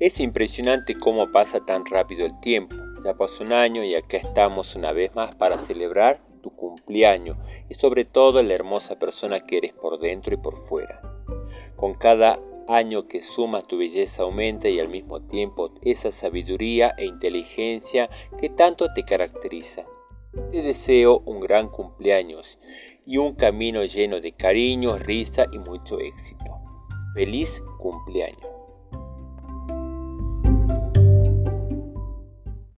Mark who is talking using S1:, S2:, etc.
S1: Es impresionante cómo pasa tan rápido el tiempo. Ya pasó un año y acá estamos una vez más para celebrar tu cumpleaños y sobre todo la hermosa persona que eres por dentro y por fuera. Con cada año que suma tu belleza aumenta y al mismo tiempo esa sabiduría e inteligencia que tanto te caracteriza. Te deseo un gran cumpleaños y un camino lleno de cariño, risa y mucho éxito. Feliz cumpleaños.